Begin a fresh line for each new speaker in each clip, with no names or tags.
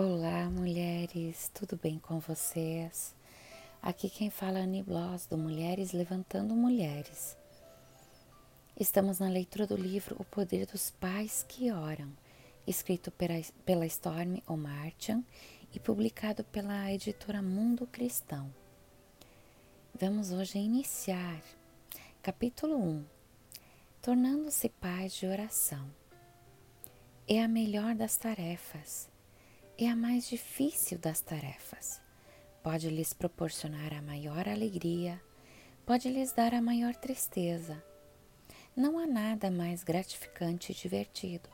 Olá, mulheres, tudo bem com vocês? Aqui quem fala é Annie Bloss, do Mulheres Levantando Mulheres. Estamos na leitura do livro O Poder dos Pais que Oram, escrito pela Storm O'Martian e publicado pela editora Mundo Cristão. Vamos hoje iniciar capítulo 1 Tornando-se pais de oração. É a melhor das tarefas é a mais difícil das tarefas. Pode lhes proporcionar a maior alegria, pode lhes dar a maior tristeza. Não há nada mais gratificante e divertido,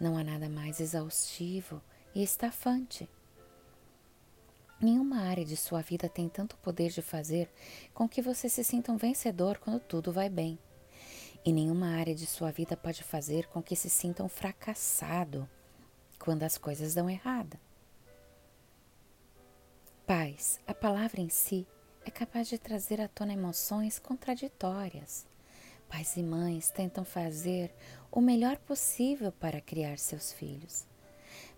não há nada mais exaustivo e estafante. Nenhuma área de sua vida tem tanto poder de fazer com que você se sinta um vencedor quando tudo vai bem. E nenhuma área de sua vida pode fazer com que se sinta um fracassado quando as coisas dão errada. Paz, a palavra em si, é capaz de trazer à tona emoções contraditórias. Pais e mães tentam fazer o melhor possível para criar seus filhos.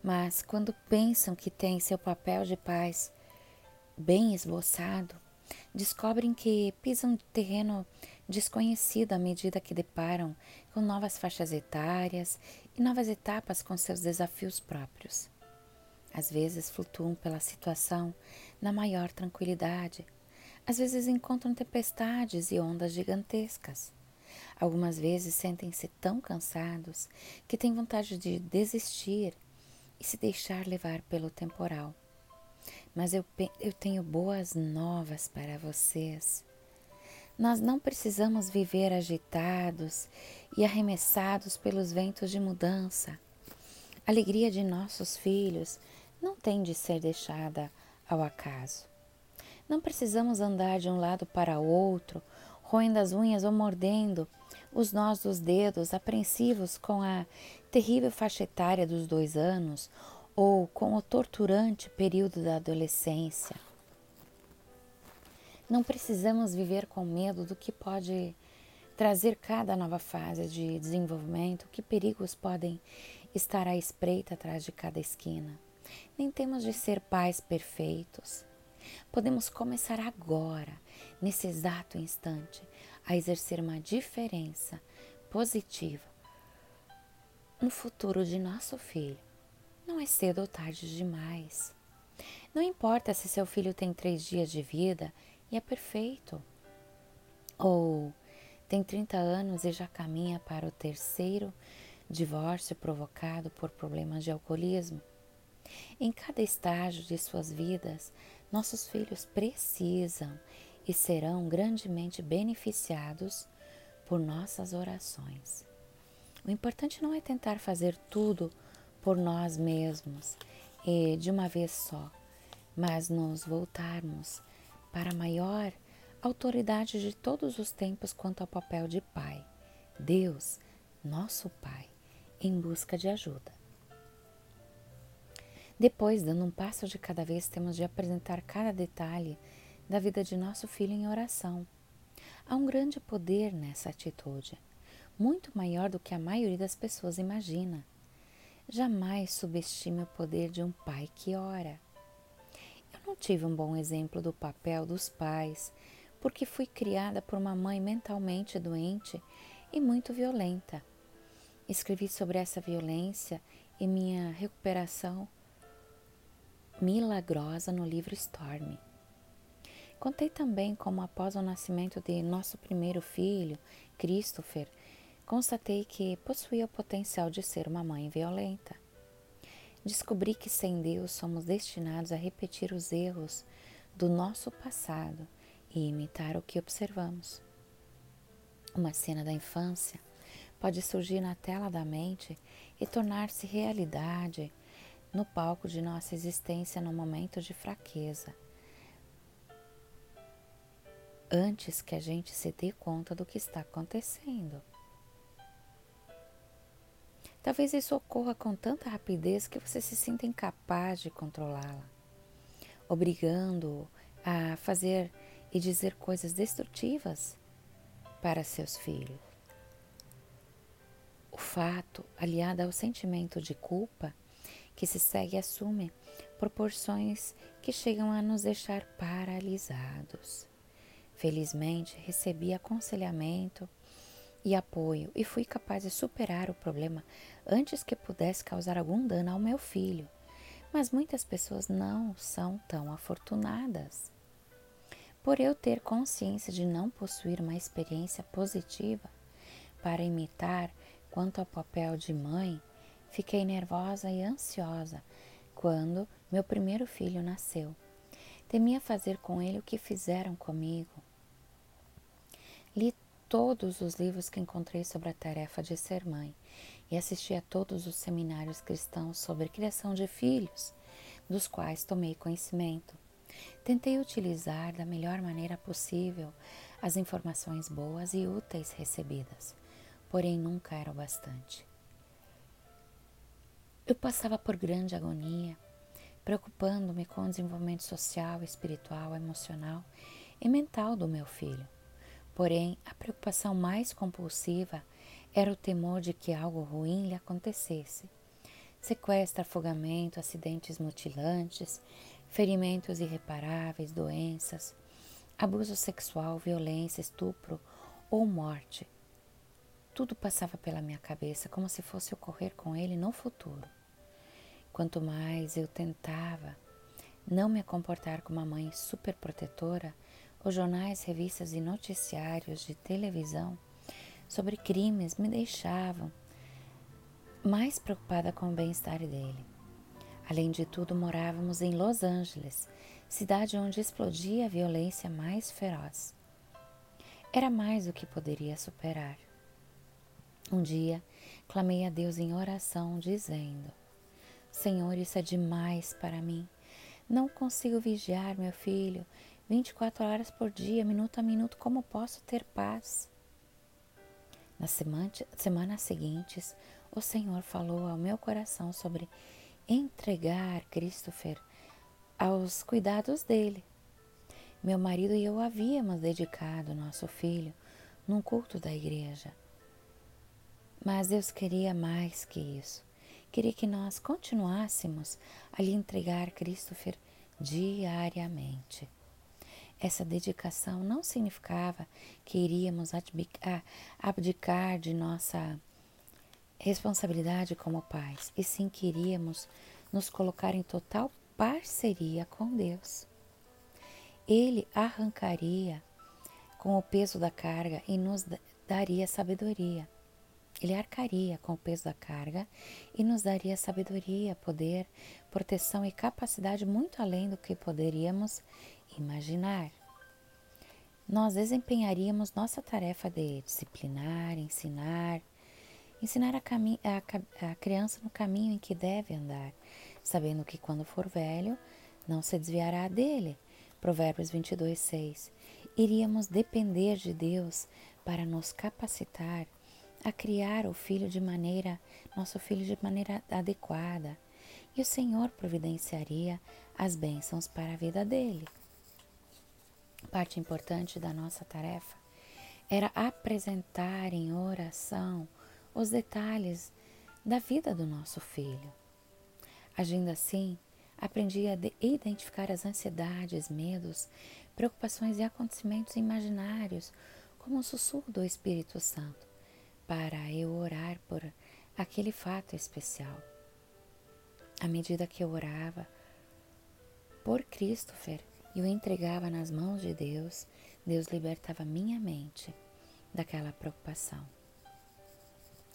Mas quando pensam que têm seu papel de pais bem esboçado, descobrem que pisam terreno desconhecido à medida que deparam com novas faixas etárias e novas etapas com seus desafios próprios. Às vezes flutuam pela situação na maior tranquilidade, às vezes encontram tempestades e ondas gigantescas. Algumas vezes sentem-se tão cansados que têm vontade de desistir e se deixar levar pelo temporal. Mas eu, eu tenho boas novas para vocês. Nós não precisamos viver agitados e arremessados pelos ventos de mudança. A alegria de nossos filhos não tem de ser deixada ao acaso. Não precisamos andar de um lado para outro, roendo as unhas ou mordendo os nós dos dedos, apreensivos com a terrível faixa etária dos dois anos ou com o torturante período da adolescência. Não precisamos viver com medo do que pode trazer cada nova fase de desenvolvimento, que perigos podem estar à espreita atrás de cada esquina. Nem temos de ser pais perfeitos. Podemos começar agora, nesse exato instante, a exercer uma diferença positiva no futuro de nosso filho. Não é cedo ou tarde demais. Não importa se seu filho tem três dias de vida e é perfeito. Ou tem 30 anos e já caminha para o terceiro divórcio provocado por problemas de alcoolismo. Em cada estágio de suas vidas, nossos filhos precisam e serão grandemente beneficiados por nossas orações. O importante não é tentar fazer tudo por nós mesmos e de uma vez só, mas nos voltarmos para maior autoridade de todos os tempos quanto ao papel de Pai, Deus, nosso Pai, em busca de ajuda. Depois, dando um passo de cada vez, temos de apresentar cada detalhe da vida de nosso filho em oração. Há um grande poder nessa atitude, muito maior do que a maioria das pessoas imagina. Jamais subestime o poder de um pai que ora não tive um bom exemplo do papel dos pais, porque fui criada por uma mãe mentalmente doente e muito violenta. Escrevi sobre essa violência e minha recuperação milagrosa no livro Storm. Contei também como, após o nascimento de nosso primeiro filho, Christopher, constatei que possuía o potencial de ser uma mãe violenta. Descobri que sem Deus somos destinados a repetir os erros do nosso passado e imitar o que observamos. Uma cena da infância pode surgir na tela da mente e tornar-se realidade no palco de nossa existência no momento de fraqueza, antes que a gente se dê conta do que está acontecendo. Talvez isso ocorra com tanta rapidez que você se sinta incapaz de controlá-la, obrigando-o a fazer e dizer coisas destrutivas para seus filhos. O fato, aliado ao sentimento de culpa que se segue assume proporções que chegam a nos deixar paralisados. Felizmente, recebi aconselhamento e apoio e fui capaz de superar o problema antes que pudesse causar algum dano ao meu filho. Mas muitas pessoas não são tão afortunadas. Por eu ter consciência de não possuir uma experiência positiva para imitar quanto ao papel de mãe, fiquei nervosa e ansiosa quando meu primeiro filho nasceu. Temia fazer com ele o que fizeram comigo. Li todos os livros que encontrei sobre a tarefa de ser mãe e assisti a todos os seminários cristãos sobre criação de filhos, dos quais tomei conhecimento. Tentei utilizar da melhor maneira possível as informações boas e úteis recebidas, porém nunca era o bastante. Eu passava por grande agonia, preocupando-me com o desenvolvimento social, espiritual, emocional e mental do meu filho. Porém, a preocupação mais compulsiva era o temor de que algo ruim lhe acontecesse. Sequestro, afogamento, acidentes mutilantes, ferimentos irreparáveis, doenças, abuso sexual, violência, estupro ou morte. Tudo passava pela minha cabeça como se fosse ocorrer com ele no futuro. Quanto mais eu tentava não me comportar como uma mãe superprotetora, os jornais, revistas e noticiários de televisão sobre crimes me deixavam mais preocupada com o bem-estar dele. Além de tudo, morávamos em Los Angeles, cidade onde explodia a violência mais feroz. Era mais do que poderia superar. Um dia, clamei a Deus em oração, dizendo: Senhor, isso é demais para mim. Não consigo vigiar meu filho 24 horas por dia, minuto a minuto, como posso ter paz? Nas semanas seguintes, o Senhor falou ao meu coração sobre entregar Christopher aos cuidados dele. Meu marido e eu havíamos dedicado nosso filho num culto da igreja. Mas Deus queria mais que isso. Queria que nós continuássemos a lhe entregar Christopher diariamente. Essa dedicação não significava que iríamos abdicar de nossa responsabilidade como pais, e sim que iríamos nos colocar em total parceria com Deus. Ele arrancaria com o peso da carga e nos daria sabedoria. Ele arcaria com o peso da carga e nos daria sabedoria, poder, proteção e capacidade muito além do que poderíamos imaginar. Nós desempenharíamos nossa tarefa de disciplinar, ensinar, ensinar a, a, a criança no caminho em que deve andar, sabendo que quando for velho, não se desviará dele. Provérbios 22, 6. Iríamos depender de Deus para nos capacitar a criar o filho de maneira, nosso filho de maneira adequada, e o Senhor providenciaria as bênçãos para a vida dele. Parte importante da nossa tarefa era apresentar em oração os detalhes da vida do nosso filho. Agindo assim, aprendi a identificar as ansiedades, medos, preocupações e acontecimentos imaginários como um sussurro do Espírito Santo para eu orar por aquele fato especial. À medida que eu orava por Christopher e o entregava nas mãos de Deus, Deus libertava minha mente daquela preocupação.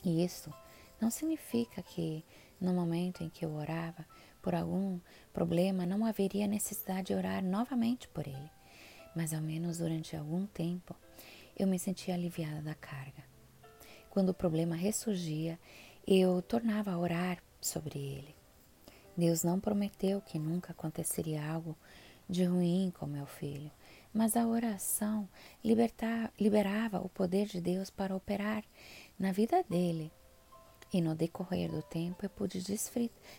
E isso não significa que no momento em que eu orava por algum problema não haveria necessidade de orar novamente por ele, mas ao menos durante algum tempo eu me sentia aliviada da carga. Quando o problema ressurgia, eu tornava a orar sobre ele. Deus não prometeu que nunca aconteceria algo de ruim com meu filho, mas a oração liberava o poder de Deus para operar na vida dele. E no decorrer do tempo eu pude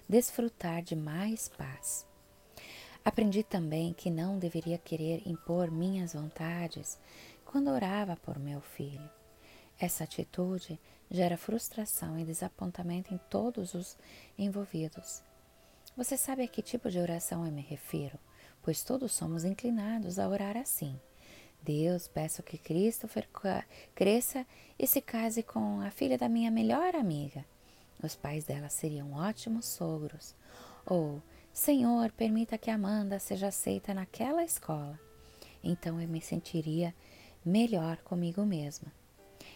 desfrutar de mais paz. Aprendi também que não deveria querer impor minhas vontades quando orava por meu filho. Essa atitude gera frustração e desapontamento em todos os envolvidos. Você sabe a que tipo de oração eu me refiro? Pois todos somos inclinados a orar assim. Deus, peço que Christopher cresça e se case com a filha da minha melhor amiga. Os pais dela seriam ótimos sogros. Ou, Senhor, permita que Amanda seja aceita naquela escola. Então eu me sentiria melhor comigo mesma.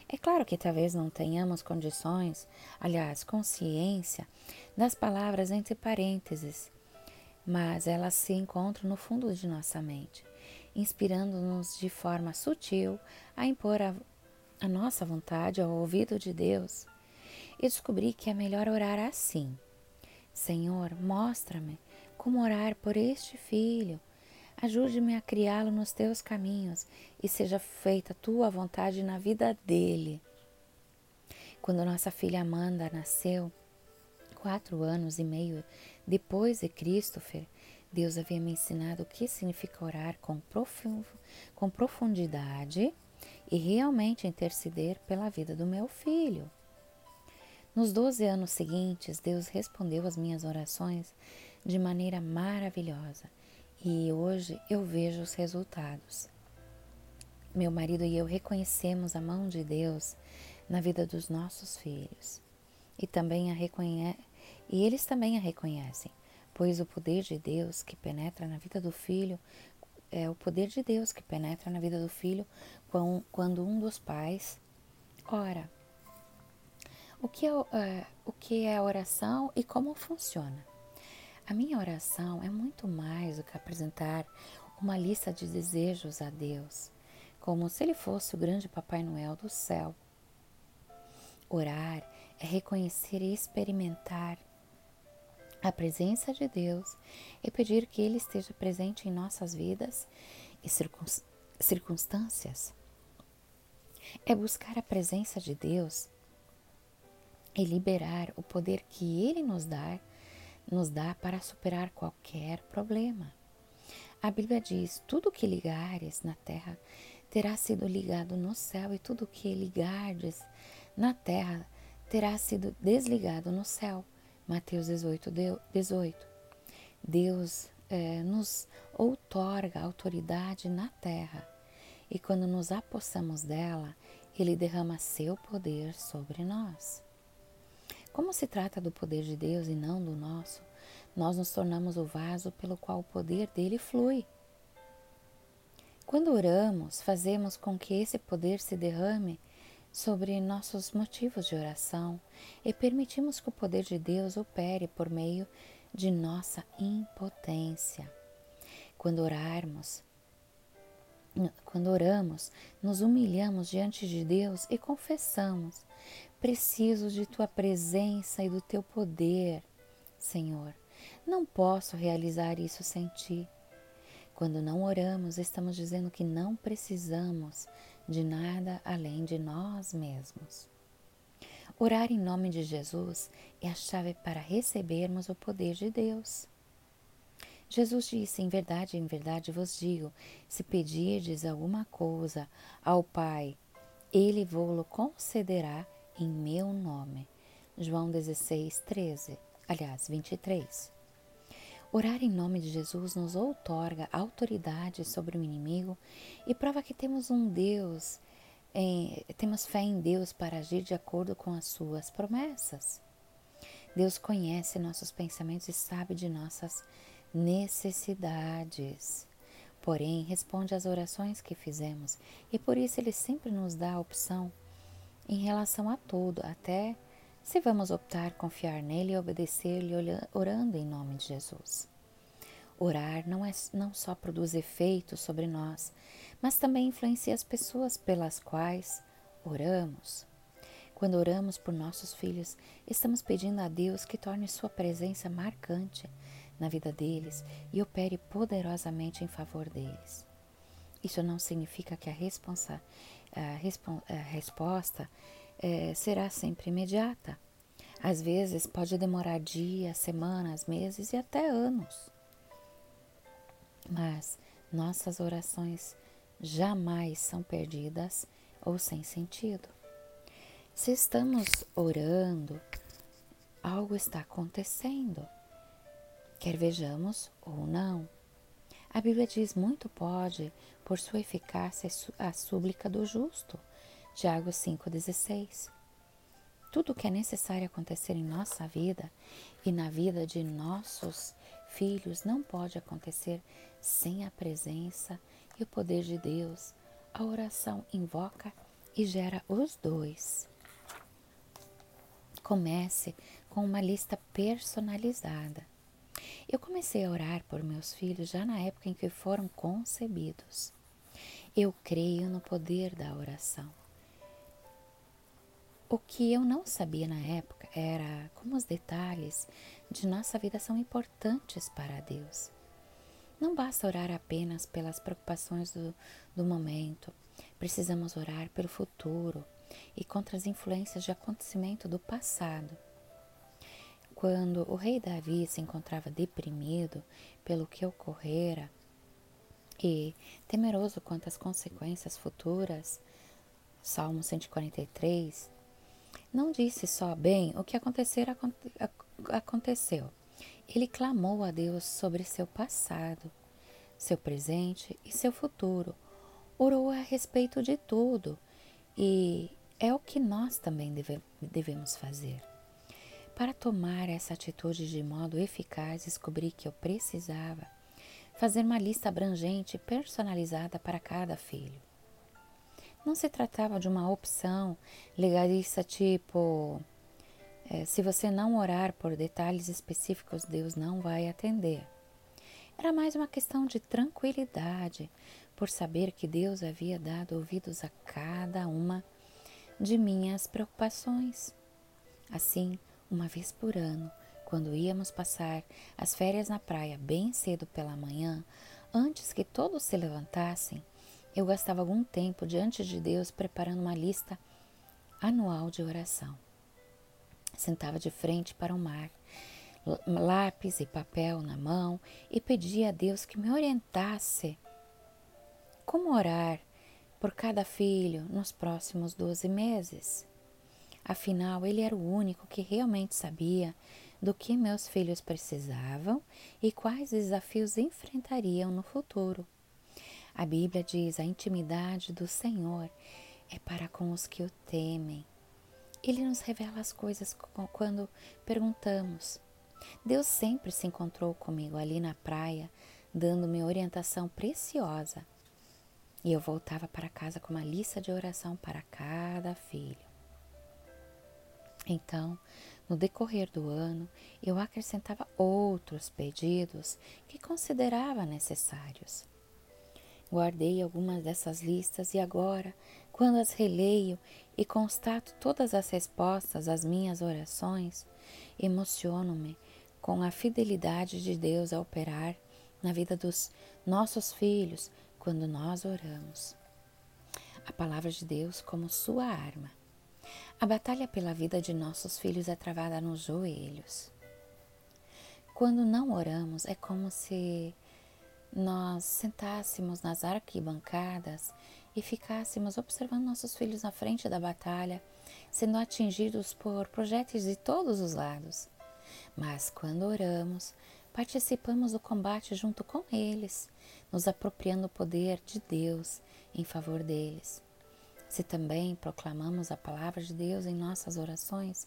É claro que talvez não tenhamos condições, aliás, consciência, das palavras entre parênteses, mas elas se encontram no fundo de nossa mente, inspirando-nos de forma sutil a impor a, a nossa vontade ao ouvido de Deus. E descobri que é melhor orar assim: Senhor, mostra-me como orar por este filho Ajude-me a criá-lo nos teus caminhos e seja feita a tua vontade na vida dele. Quando nossa filha Amanda nasceu, quatro anos e meio depois de Christopher, Deus havia me ensinado o que significa orar com, com profundidade e realmente interceder pela vida do meu filho. Nos 12 anos seguintes, Deus respondeu às minhas orações de maneira maravilhosa e hoje eu vejo os resultados. Meu marido e eu reconhecemos a mão de Deus na vida dos nossos filhos e também a reconhe e eles também a reconhecem, pois o poder de Deus que penetra na vida do filho é o poder de Deus que penetra na vida do filho quando um dos pais ora. O que é, uh, o que é oração e como funciona? A minha oração é muito mais do que apresentar uma lista de desejos a Deus, como se Ele fosse o grande Papai Noel do céu. Orar é reconhecer e experimentar a presença de Deus e pedir que Ele esteja presente em nossas vidas e circunstâncias. É buscar a presença de Deus e liberar o poder que Ele nos dá nos dá para superar qualquer problema. A Bíblia diz: tudo que ligares na terra terá sido ligado no céu, e tudo que ligardes na terra terá sido desligado no céu. Mateus 18, 18. Deus é, nos outorga autoridade na terra, e quando nos apossamos dela, Ele derrama seu poder sobre nós. Como se trata do poder de Deus e não do nosso, nós nos tornamos o vaso pelo qual o poder dele flui. Quando oramos, fazemos com que esse poder se derrame sobre nossos motivos de oração e permitimos que o poder de Deus opere por meio de nossa impotência. Quando orarmos, quando oramos, nos humilhamos diante de Deus e confessamos: Preciso de tua presença e do teu poder, Senhor. Não posso realizar isso sem ti. Quando não oramos, estamos dizendo que não precisamos de nada além de nós mesmos. Orar em nome de Jesus é a chave para recebermos o poder de Deus. Jesus disse: Em verdade, em verdade vos digo: se pedirdes alguma coisa ao Pai, Ele vô-lo concederá em meu nome. João 16, 13, aliás, 23. Orar em nome de Jesus nos outorga autoridade sobre o inimigo e prova que temos um Deus, em, temos fé em Deus para agir de acordo com as suas promessas. Deus conhece nossos pensamentos e sabe de nossas necessidades. Porém, responde às orações que fizemos e por isso Ele sempre nos dá a opção em relação a tudo, até se vamos optar confiar nele e obedecer-lhe orando em nome de Jesus. Orar não, é, não só produz efeitos sobre nós, mas também influencia as pessoas pelas quais oramos. Quando oramos por nossos filhos, estamos pedindo a Deus que torne Sua presença marcante na vida deles e opere poderosamente em favor deles. Isso não significa que a, responsa, a, a resposta é, será sempre imediata. Às vezes pode demorar dias, semanas, meses e até anos. Mas nossas orações jamais são perdidas ou sem sentido. Se estamos orando, algo está acontecendo. quer vejamos ou não. A Bíblia diz: muito pode, por sua eficácia, a súplica do justo. Tiago 5,16. Tudo o que é necessário acontecer em nossa vida e na vida de nossos filhos não pode acontecer sem a presença e o poder de Deus. A oração invoca e gera os dois. Comece com uma lista personalizada. Eu comecei a orar por meus filhos já na época em que foram concebidos. Eu creio no poder da oração. O que eu não sabia na época era como os detalhes de nossa vida são importantes para Deus. Não basta orar apenas pelas preocupações do, do momento, precisamos orar pelo futuro e contra as influências de acontecimento do passado. Quando o rei Davi se encontrava deprimido pelo que ocorrera e temeroso quanto às consequências futuras, Salmo 143, não disse só bem o que acontecer aconteceu. Ele clamou a Deus sobre seu passado, seu presente e seu futuro. Orou a respeito de tudo e é o que nós também deve, devemos fazer. Para tomar essa atitude de modo eficaz, descobri que eu precisava fazer uma lista abrangente e personalizada para cada filho. Não se tratava de uma opção legalista tipo: é, se você não orar por detalhes específicos, Deus não vai atender. Era mais uma questão de tranquilidade, por saber que Deus havia dado ouvidos a cada uma de minhas preocupações. Assim, uma vez por ano, quando íamos passar as férias na praia bem cedo pela manhã, antes que todos se levantassem, eu gastava algum tempo diante de Deus preparando uma lista anual de oração. Sentava de frente para o mar, lápis e papel na mão e pedia a Deus que me orientasse como orar por cada filho nos próximos 12 meses. Afinal, ele era o único que realmente sabia do que meus filhos precisavam e quais desafios enfrentariam no futuro. A Bíblia diz: a intimidade do Senhor é para com os que o temem. Ele nos revela as coisas quando perguntamos. Deus sempre se encontrou comigo ali na praia, dando-me orientação preciosa. E eu voltava para casa com uma lista de oração para cada filho. Então, no decorrer do ano, eu acrescentava outros pedidos que considerava necessários. Guardei algumas dessas listas e agora, quando as releio e constato todas as respostas às minhas orações, emociono-me com a fidelidade de Deus a operar na vida dos nossos filhos quando nós oramos. A palavra de Deus como sua arma a batalha pela vida de nossos filhos é travada nos joelhos. Quando não oramos, é como se nós sentássemos nas arquibancadas e ficássemos observando nossos filhos na frente da batalha, sendo atingidos por projéteis de todos os lados. Mas quando oramos, participamos do combate junto com eles, nos apropriando do poder de Deus em favor deles. Se também proclamamos a palavra de Deus em nossas orações,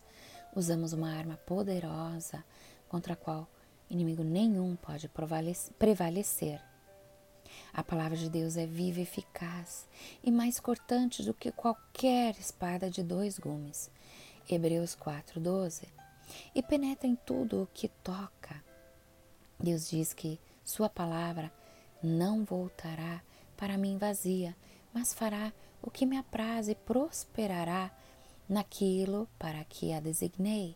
usamos uma arma poderosa contra a qual inimigo nenhum pode prevalecer. A palavra de Deus é viva e eficaz e mais cortante do que qualquer espada de dois gumes. Hebreus 4:12. E penetra em tudo o que toca. Deus diz que sua palavra não voltará para mim vazia, mas fará o que me apraz e prosperará naquilo para que a designei.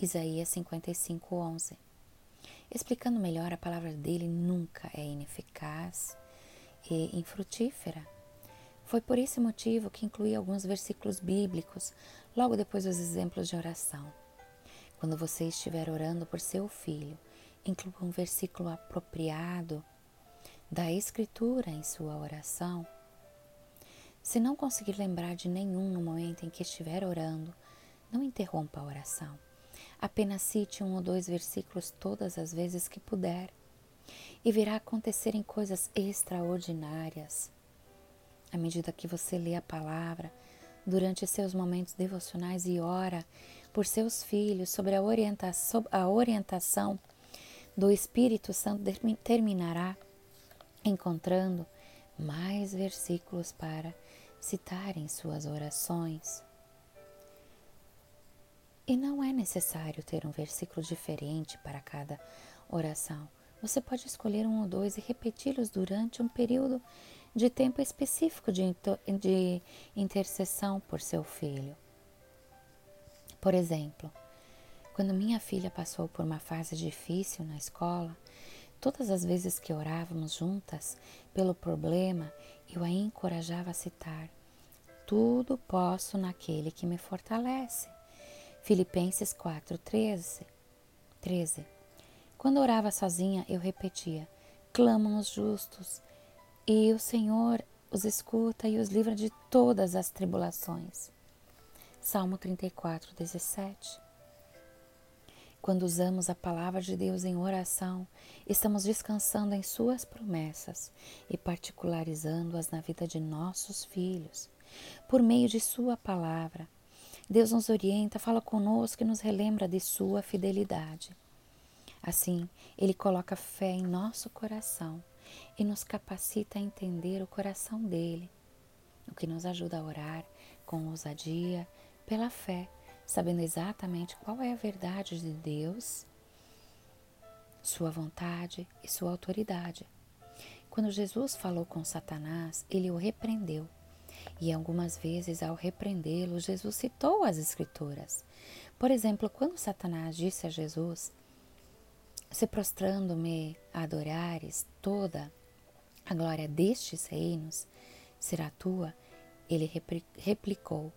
Isaías 55, 11. Explicando melhor, a palavra dele nunca é ineficaz e infrutífera. Foi por esse motivo que incluí alguns versículos bíblicos logo depois dos exemplos de oração. Quando você estiver orando por seu filho, inclua um versículo apropriado da Escritura em sua oração se não conseguir lembrar de nenhum no momento em que estiver orando, não interrompa a oração. Apenas cite um ou dois versículos todas as vezes que puder, e virá acontecerem coisas extraordinárias. À medida que você lê a palavra, durante seus momentos devocionais e ora por seus filhos sobre a orientação, a orientação do Espírito Santo, terminará encontrando mais versículos para citar em suas orações. E não é necessário ter um versículo diferente para cada oração. Você pode escolher um ou dois e repeti-los durante um período de tempo específico de, de intercessão por seu filho. Por exemplo, quando minha filha passou por uma fase difícil na escola, todas as vezes que orávamos juntas pelo problema, eu a encorajava a citar: Tudo posso naquele que me fortalece. Filipenses 4, 13. 13. Quando orava sozinha, eu repetia: Clamam os justos, e o Senhor os escuta e os livra de todas as tribulações. Salmo 34, 17. Quando usamos a palavra de Deus em oração, estamos descansando em Suas promessas e particularizando-as na vida de nossos filhos. Por meio de Sua palavra, Deus nos orienta, fala conosco e nos relembra de sua fidelidade. Assim, ele coloca fé em nosso coração e nos capacita a entender o coração dele, o que nos ajuda a orar com ousadia, pela fé, sabendo exatamente qual é a verdade de Deus, sua vontade e sua autoridade. Quando Jesus falou com Satanás, ele o repreendeu e algumas vezes, ao repreendê-lo, Jesus citou as Escrituras. Por exemplo, quando Satanás disse a Jesus: Se prostrando-me adorares, toda a glória destes reinos será tua, ele replicou: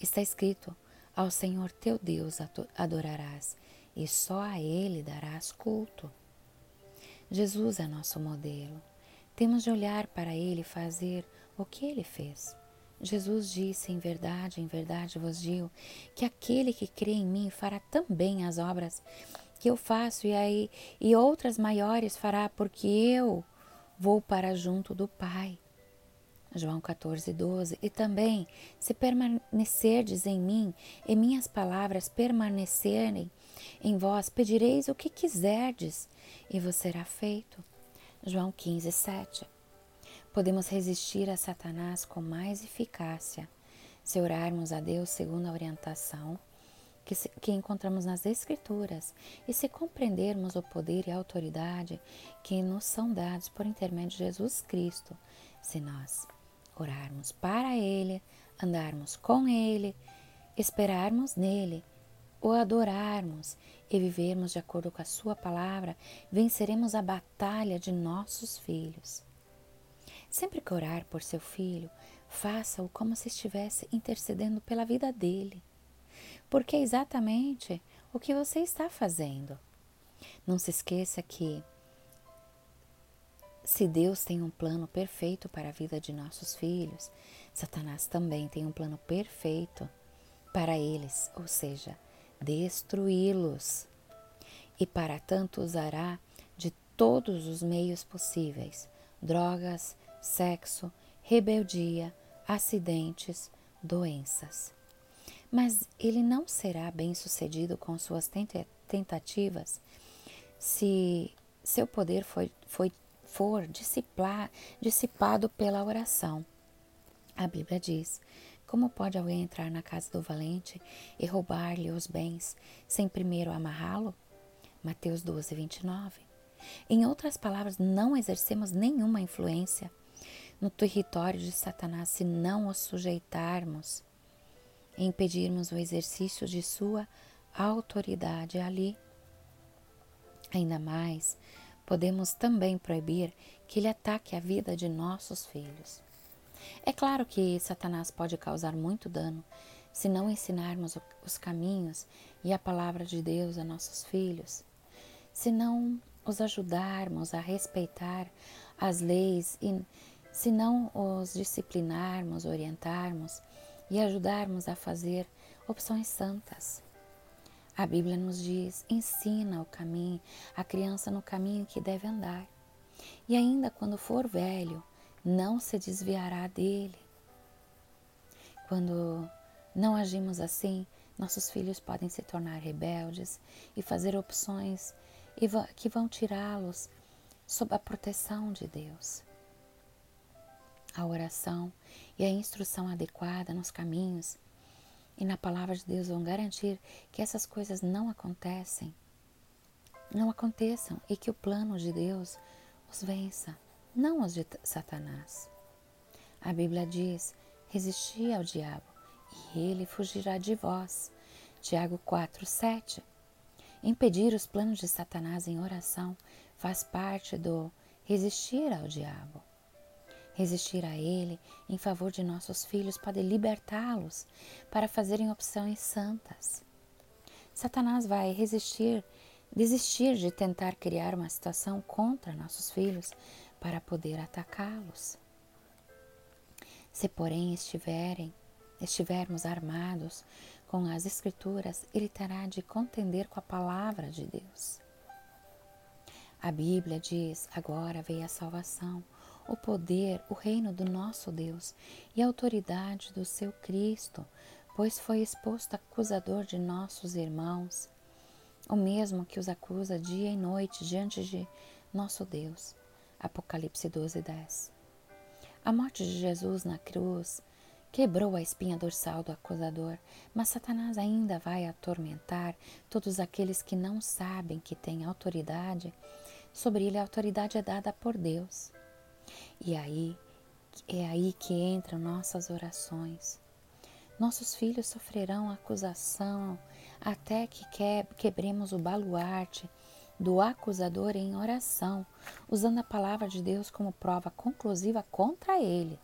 Está escrito: Ao Senhor teu Deus adorarás, e só a Ele darás culto. Jesus é nosso modelo. Temos de olhar para Ele e fazer o que Ele fez. Jesus disse: Em verdade, em verdade vos digo que aquele que crê em mim fará também as obras que eu faço, e aí e outras maiores fará, porque eu vou para junto do Pai. João 14, 12. E também, se permanecerdes em mim e minhas palavras permanecerem em vós, pedireis o que quiserdes e vos será feito. João 15, 7. Podemos resistir a Satanás com mais eficácia se orarmos a Deus segundo a orientação que, se, que encontramos nas Escrituras e se compreendermos o poder e a autoridade que nos são dados por intermédio de Jesus Cristo, se nós orarmos para Ele, andarmos com Ele, esperarmos nele, o adorarmos e vivermos de acordo com a Sua palavra, venceremos a batalha de nossos filhos. Sempre que orar por seu filho, faça-o como se estivesse intercedendo pela vida dele, porque é exatamente o que você está fazendo. Não se esqueça que se Deus tem um plano perfeito para a vida de nossos filhos, Satanás também tem um plano perfeito para eles, ou seja, destruí-los. E para tanto usará de todos os meios possíveis drogas, sexo, rebeldia, acidentes, doenças. Mas ele não será bem sucedido com suas tentativas se seu poder foi, foi, for dissipado pela oração. A Bíblia diz: Como pode alguém entrar na casa do valente e roubar-lhe os bens sem primeiro amarrá-lo? Mateus 12, 29. Em outras palavras, não exercemos nenhuma influência no território de Satanás se não o sujeitarmos e impedirmos o exercício de sua autoridade ali. Ainda mais, podemos também proibir que ele ataque a vida de nossos filhos. É claro que Satanás pode causar muito dano se não ensinarmos os caminhos e a palavra de Deus a nossos filhos, se não os ajudarmos a respeitar as leis e se não os disciplinarmos, orientarmos e ajudarmos a fazer opções santas. A Bíblia nos diz: ensina o caminho, a criança no caminho que deve andar. E ainda quando for velho, não se desviará dele. Quando não agimos assim, nossos filhos podem se tornar rebeldes e fazer opções que vão tirá-los sob a proteção de Deus. A oração e a instrução adequada nos caminhos e na palavra de Deus vão garantir que essas coisas não acontecem, não aconteçam e que o plano de Deus os vença, não os de Satanás. A Bíblia diz: resisti ao diabo e ele fugirá de vós. Tiago 4, 7. Impedir os planos de Satanás em oração faz parte do resistir ao diabo. Resistir a ele em favor de nossos filhos pode libertá-los para fazerem opções santas. Satanás vai resistir, desistir de tentar criar uma situação contra nossos filhos para poder atacá-los. Se, porém, estiverem, estivermos armados com as Escrituras, ele terá de contender com a palavra de Deus. A Bíblia diz: agora veio a salvação o poder, o reino do nosso Deus e a autoridade do seu Cristo, pois foi exposto acusador de nossos irmãos, o mesmo que os acusa dia e noite diante de nosso Deus. Apocalipse 12, 10. A morte de Jesus na cruz quebrou a espinha dorsal do acusador, mas Satanás ainda vai atormentar todos aqueles que não sabem que têm autoridade. Sobre ele a autoridade é dada por Deus. E aí é aí que entram nossas orações. Nossos filhos sofrerão acusação até que quebremos o baluarte do acusador em oração, usando a palavra de Deus como prova conclusiva contra ele.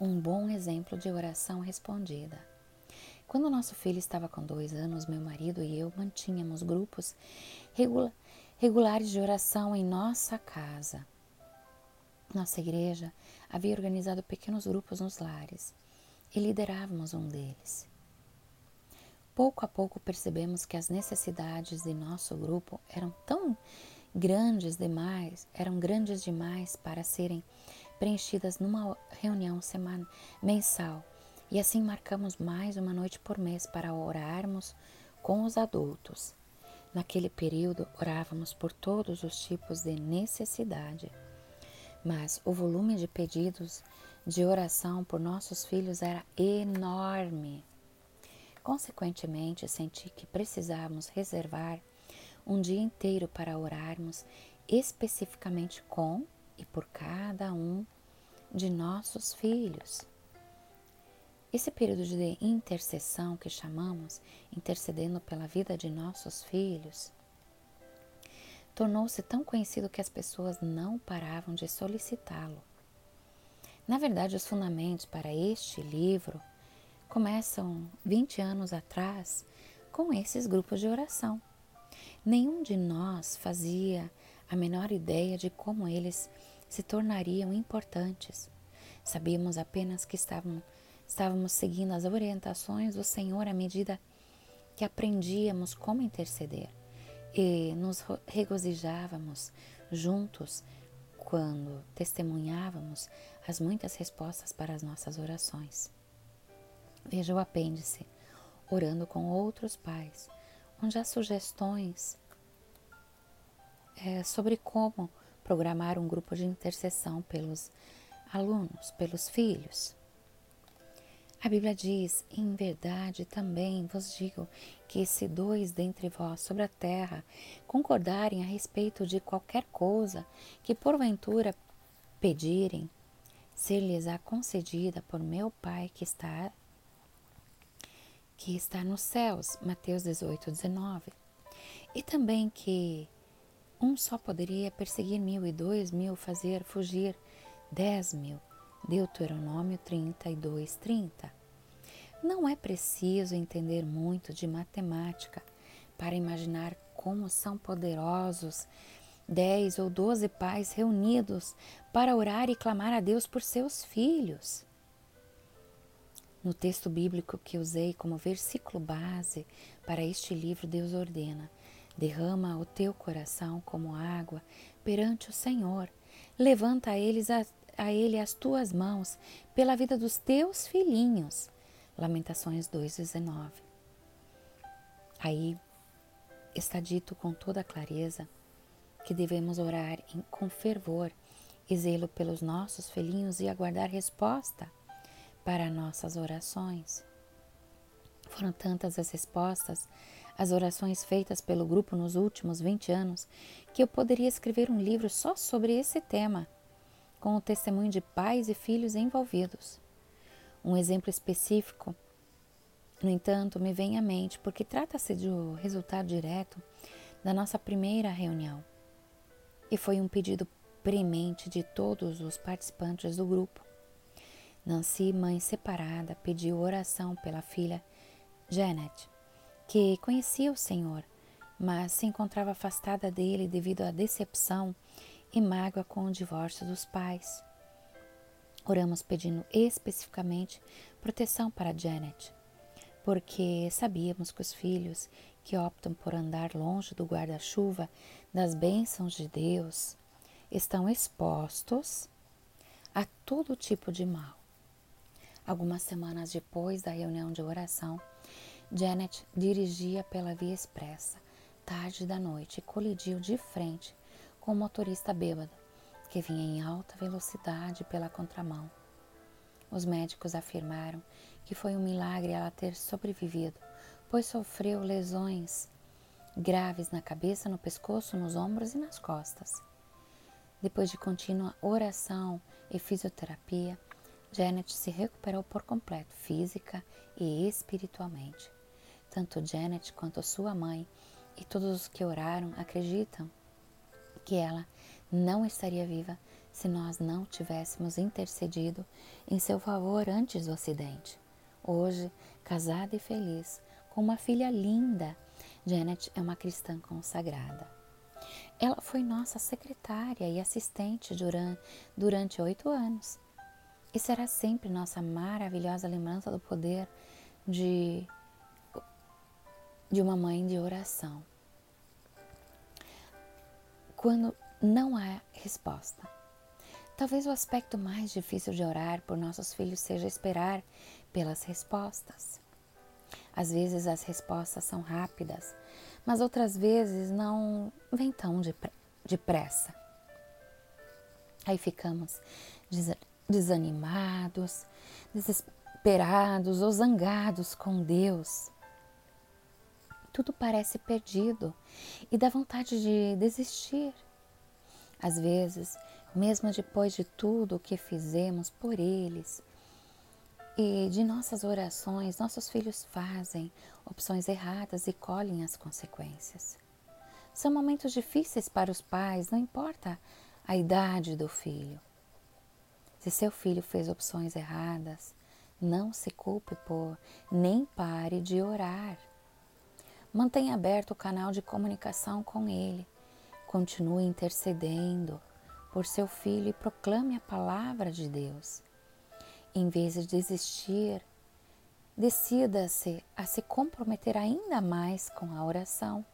Um bom exemplo de oração respondida. Quando nosso filho estava com dois anos, meu marido e eu mantínhamos grupos regulares de oração em nossa casa. Nossa igreja havia organizado pequenos grupos nos lares e liderávamos um deles. Pouco a pouco percebemos que as necessidades de nosso grupo eram tão grandes demais, eram grandes demais para serem preenchidas numa reunião semana, mensal. E assim marcamos mais uma noite por mês para orarmos com os adultos. Naquele período, orávamos por todos os tipos de necessidade mas o volume de pedidos de oração por nossos filhos era enorme. Consequentemente, senti que precisávamos reservar um dia inteiro para orarmos especificamente com e por cada um de nossos filhos. Esse período de intercessão que chamamos, intercedendo pela vida de nossos filhos, tornou-se tão conhecido que as pessoas não paravam de solicitá-lo. Na verdade, os fundamentos para este livro começam 20 anos atrás com esses grupos de oração. Nenhum de nós fazia a menor ideia de como eles se tornariam importantes. Sabíamos apenas que estávamos, estávamos seguindo as orientações do Senhor à medida que aprendíamos como interceder e nos regozijávamos juntos quando testemunhávamos as muitas respostas para as nossas orações. Veja o apêndice, orando com outros pais, onde há sugestões é, sobre como programar um grupo de intercessão pelos alunos, pelos filhos. A Bíblia diz: Em verdade também vos digo que se dois dentre vós sobre a terra concordarem a respeito de qualquer coisa que porventura pedirem, ser-lhes-á concedida por meu Pai que está que está nos céus. Mateus 18, 19. E também que um só poderia perseguir mil e dois mil fazer fugir dez mil. Deuteronômio 32, 30. Não é preciso entender muito de matemática para imaginar como são poderosos dez ou doze pais reunidos para orar e clamar a Deus por seus filhos. No texto bíblico que usei como versículo base para este livro, Deus ordena: derrama o teu coração como água perante o Senhor. Levanta a, eles a, a ele as tuas mãos pela vida dos teus filhinhos. Lamentações 2,19. Aí está dito com toda clareza que devemos orar com fervor e zelo pelos nossos filhinhos e aguardar resposta para nossas orações. Foram tantas as respostas às orações feitas pelo grupo nos últimos 20 anos que eu poderia escrever um livro só sobre esse tema, com o testemunho de pais e filhos envolvidos. Um exemplo específico, no entanto, me vem à mente porque trata-se do resultado direto da nossa primeira reunião. E foi um pedido premente de todos os participantes do grupo. Nancy, mãe separada, pediu oração pela filha Janet, que conhecia o Senhor, mas se encontrava afastada dele devido à decepção e mágoa com o divórcio dos pais. Oramos pedindo especificamente proteção para Janet, porque sabíamos que os filhos que optam por andar longe do guarda-chuva das bênçãos de Deus estão expostos a todo tipo de mal. Algumas semanas depois da reunião de oração, Janet dirigia pela via expressa, tarde da noite, e colidiu de frente com o motorista bêbado, que vinha em alta velocidade pela contramão. Os médicos afirmaram que foi um milagre ela ter sobrevivido, pois sofreu lesões graves na cabeça, no pescoço, nos ombros e nas costas. Depois de contínua oração e fisioterapia, Janet se recuperou por completo, física e espiritualmente. Tanto Janet quanto sua mãe e todos os que oraram acreditam que ela não estaria viva se nós não tivéssemos intercedido em seu favor antes do acidente. Hoje, casada e feliz, com uma filha linda, Janet é uma cristã consagrada. Ela foi nossa secretária e assistente durante oito anos e será sempre nossa maravilhosa lembrança do poder de, de uma mãe de oração. Quando não há resposta. Talvez o aspecto mais difícil de orar por nossos filhos seja esperar pelas respostas. Às vezes as respostas são rápidas, mas outras vezes não vêm tão depressa. Aí ficamos desanimados, desesperados ou zangados com Deus. Tudo parece perdido e dá vontade de desistir. Às vezes, mesmo depois de tudo o que fizemos por eles e de nossas orações, nossos filhos fazem opções erradas e colhem as consequências. São momentos difíceis para os pais, não importa a idade do filho. Se seu filho fez opções erradas, não se culpe por, nem pare de orar. Mantenha aberto o canal de comunicação com ele. Continue intercedendo por seu filho e proclame a palavra de Deus. Em vez de desistir, decida-se a se comprometer ainda mais com a oração.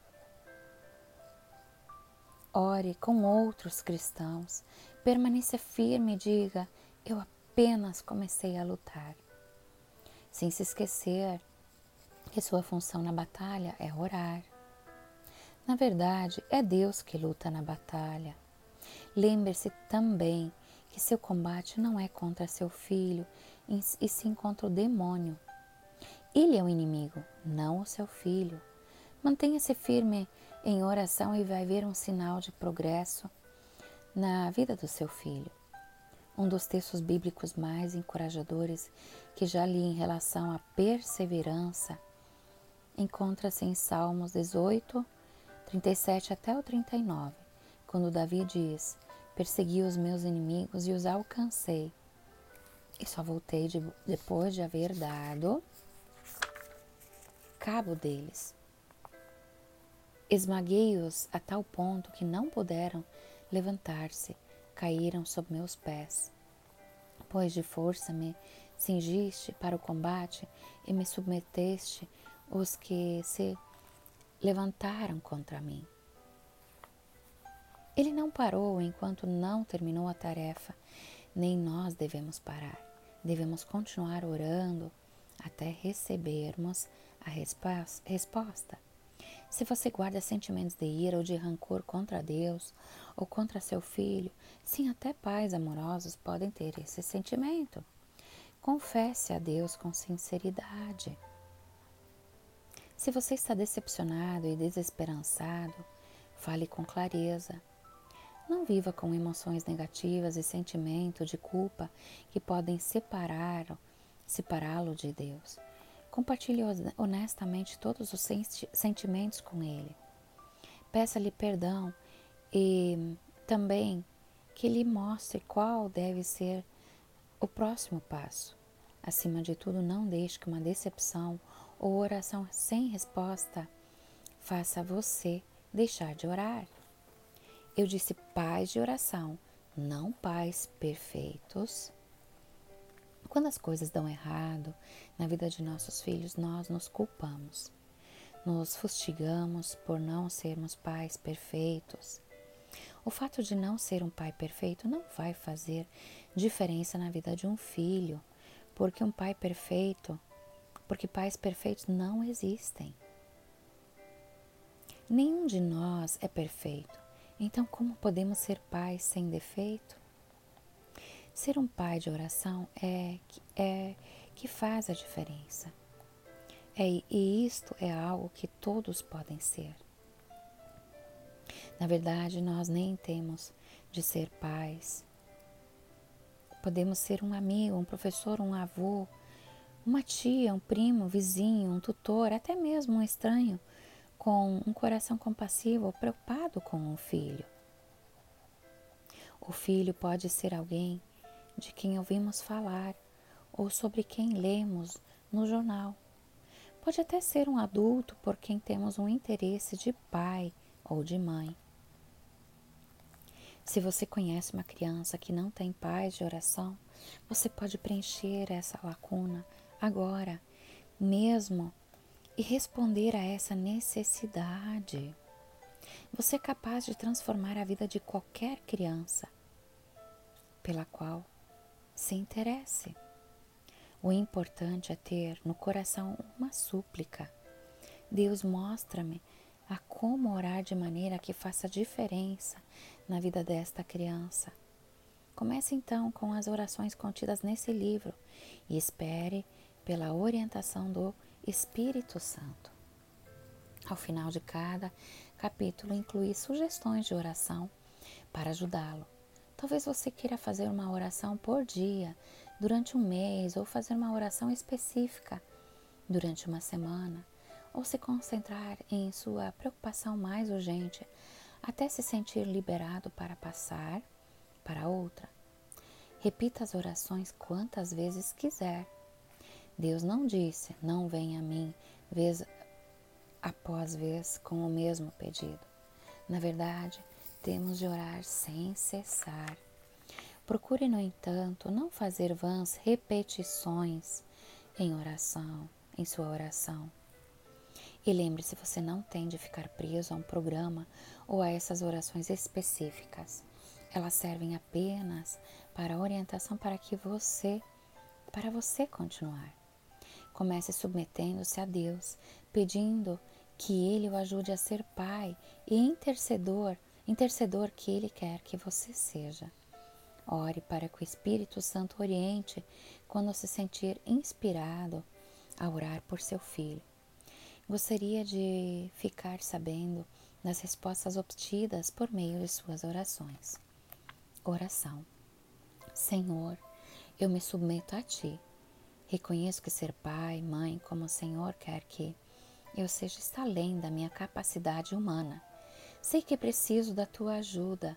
Ore com outros cristãos. Permaneça firme e diga: Eu apenas comecei a lutar. Sem se esquecer que sua função na batalha é orar. Na verdade, é Deus que luta na batalha. Lembre-se também que seu combate não é contra seu filho, e sim contra o demônio. Ele é o inimigo, não o seu filho. Mantenha-se firme em oração e vai ver um sinal de progresso na vida do seu filho. Um dos textos bíblicos mais encorajadores que já li em relação à perseverança encontra-se em Salmos 18, 37 até o 39, quando Davi diz: Persegui os meus inimigos e os alcancei. E só voltei de, depois de haver dado cabo deles. Esmaguei-os a tal ponto que não puderam levantar-se, caíram sob meus pés. Pois de força me cingiste para o combate e me submeteste os que se levantaram contra mim. Ele não parou enquanto não terminou a tarefa, nem nós devemos parar. Devemos continuar orando até recebermos a resposta. Se você guarda sentimentos de ira ou de rancor contra Deus ou contra seu filho, sim, até pais amorosos podem ter esse sentimento. Confesse a Deus com sinceridade. Se você está decepcionado e desesperançado, fale com clareza. Não viva com emoções negativas e sentimento de culpa que podem separar, separá-lo de Deus. Compartilhe honestamente todos os sentimentos com Ele. Peça-lhe perdão e também que lhe mostre qual deve ser o próximo passo. Acima de tudo, não deixe que uma decepção ou oração sem resposta faça você deixar de orar. Eu disse paz de oração, não pais perfeitos. Quando as coisas dão errado na vida de nossos filhos, nós nos culpamos. Nos fustigamos por não sermos pais perfeitos. O fato de não ser um pai perfeito não vai fazer diferença na vida de um filho, porque um pai perfeito, porque pais perfeitos não existem. Nenhum de nós é perfeito. Então, como podemos ser pais sem defeito? Ser um pai de oração é, é que faz a diferença. É, e isto é algo que todos podem ser. Na verdade, nós nem temos de ser pais. Podemos ser um amigo, um professor, um avô, uma tia, um primo, um vizinho, um tutor, até mesmo um estranho com um coração compassivo, preocupado com o filho. O filho pode ser alguém de quem ouvimos falar ou sobre quem lemos no jornal. Pode até ser um adulto por quem temos um interesse de pai ou de mãe. Se você conhece uma criança que não tem paz de oração, você pode preencher essa lacuna agora, mesmo, e responder a essa necessidade. Você é capaz de transformar a vida de qualquer criança pela qual se interesse. O importante é ter no coração uma súplica. Deus mostra-me a como orar de maneira que faça diferença na vida desta criança. Comece então com as orações contidas nesse livro e espere pela orientação do Espírito Santo. Ao final de cada capítulo, inclui sugestões de oração para ajudá-lo Talvez você queira fazer uma oração por dia, durante um mês, ou fazer uma oração específica durante uma semana, ou se concentrar em sua preocupação mais urgente até se sentir liberado para passar para outra. Repita as orações quantas vezes quiser. Deus não disse: Não venha a mim vez após vez com o mesmo pedido. Na verdade, temos de orar sem cessar. Procure, no entanto, não fazer vãs repetições em oração, em sua oração. E lembre-se, você não tem de ficar preso a um programa ou a essas orações específicas. Elas servem apenas para orientação para que você, para você continuar. Comece submetendo-se a Deus, pedindo que Ele o ajude a ser pai e intercedor intercedor que Ele quer que você seja. Ore para que o Espírito Santo oriente quando se sentir inspirado a orar por seu filho. Gostaria de ficar sabendo das respostas obtidas por meio de suas orações. Oração. Senhor, eu me submeto a Ti. Reconheço que ser pai, mãe, como o Senhor quer que eu seja está além da minha capacidade humana. Sei que preciso da tua ajuda.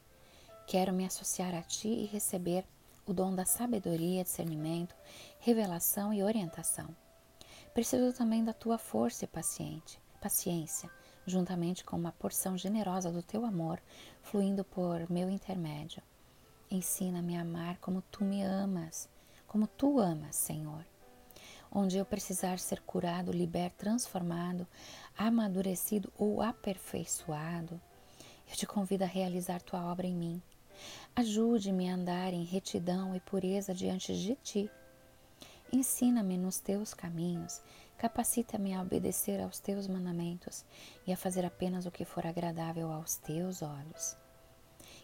Quero me associar a ti e receber o dom da sabedoria, discernimento, revelação e orientação. Preciso também da tua força e paciente, paciência, juntamente com uma porção generosa do teu amor fluindo por meu intermédio. Ensina-me a amar como tu me amas, como tu amas, Senhor. Onde eu precisar ser curado, liberto, transformado, amadurecido ou aperfeiçoado, eu te convido a realizar tua obra em mim. Ajude-me a andar em retidão e pureza diante de ti. Ensina-me nos teus caminhos, capacita-me a obedecer aos teus mandamentos e a fazer apenas o que for agradável aos teus olhos.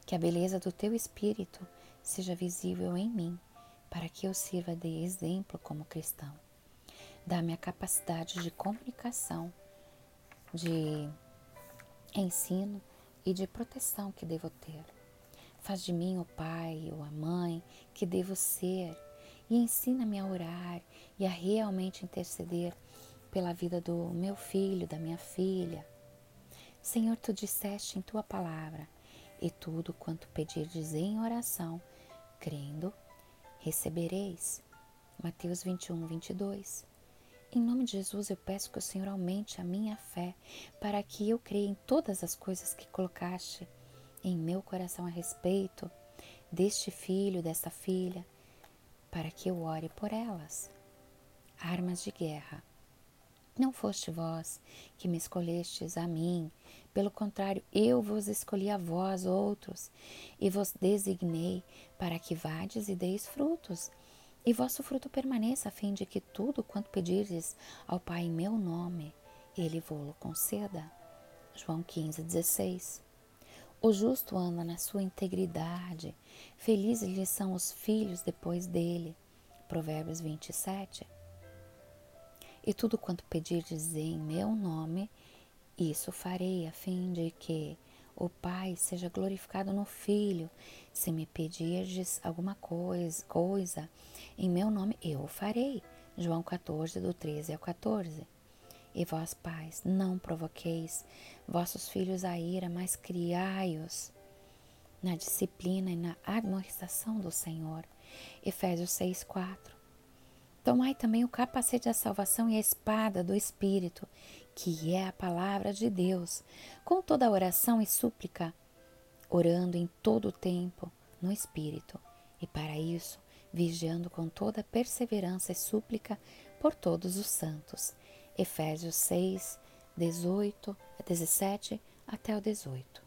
Que a beleza do teu espírito seja visível em mim, para que eu sirva de exemplo como cristão. Dá-me a capacidade de comunicação, de ensino e de proteção que devo ter. Faz de mim o pai ou a mãe que devo ser e ensina-me a orar e a realmente interceder pela vida do meu filho, da minha filha. Senhor, tu disseste em tua palavra, e tudo quanto pedirdes em oração, crendo, recebereis. Mateus 21, 22. Em nome de Jesus, eu peço que o Senhor aumente a minha fé para que eu creia em todas as coisas que colocaste em meu coração a respeito deste filho, desta filha, para que eu ore por elas. Armas de guerra. Não foste vós que me escolhestes a mim, pelo contrário, eu vos escolhi a vós outros, e vos designei para que vades e deis frutos, e vosso fruto permaneça, a fim de que tudo quanto pedirdes ao Pai em meu nome, ele vô-lo conceda. João 15, 16. O justo anda na sua integridade, felizes lhe são os filhos depois dele. Provérbios 27. E tudo quanto pedirdes em meu nome, isso farei, a fim de que o Pai seja glorificado no Filho. Se me pedirdes alguma coisa, coisa em meu nome, eu o farei. João 14, do 13 ao 14. E vós, pais, não provoqueis vossos filhos a ira, mas criai-os na disciplina e na admoestação do Senhor. Efésios 6, 4. Tomai também o capacete da salvação e a espada do Espírito, que é a palavra de Deus, com toda oração e súplica, orando em todo o tempo no Espírito, e para isso, vigiando com toda perseverança e súplica por todos os santos. Efésios 6, 18, 17 até o 18.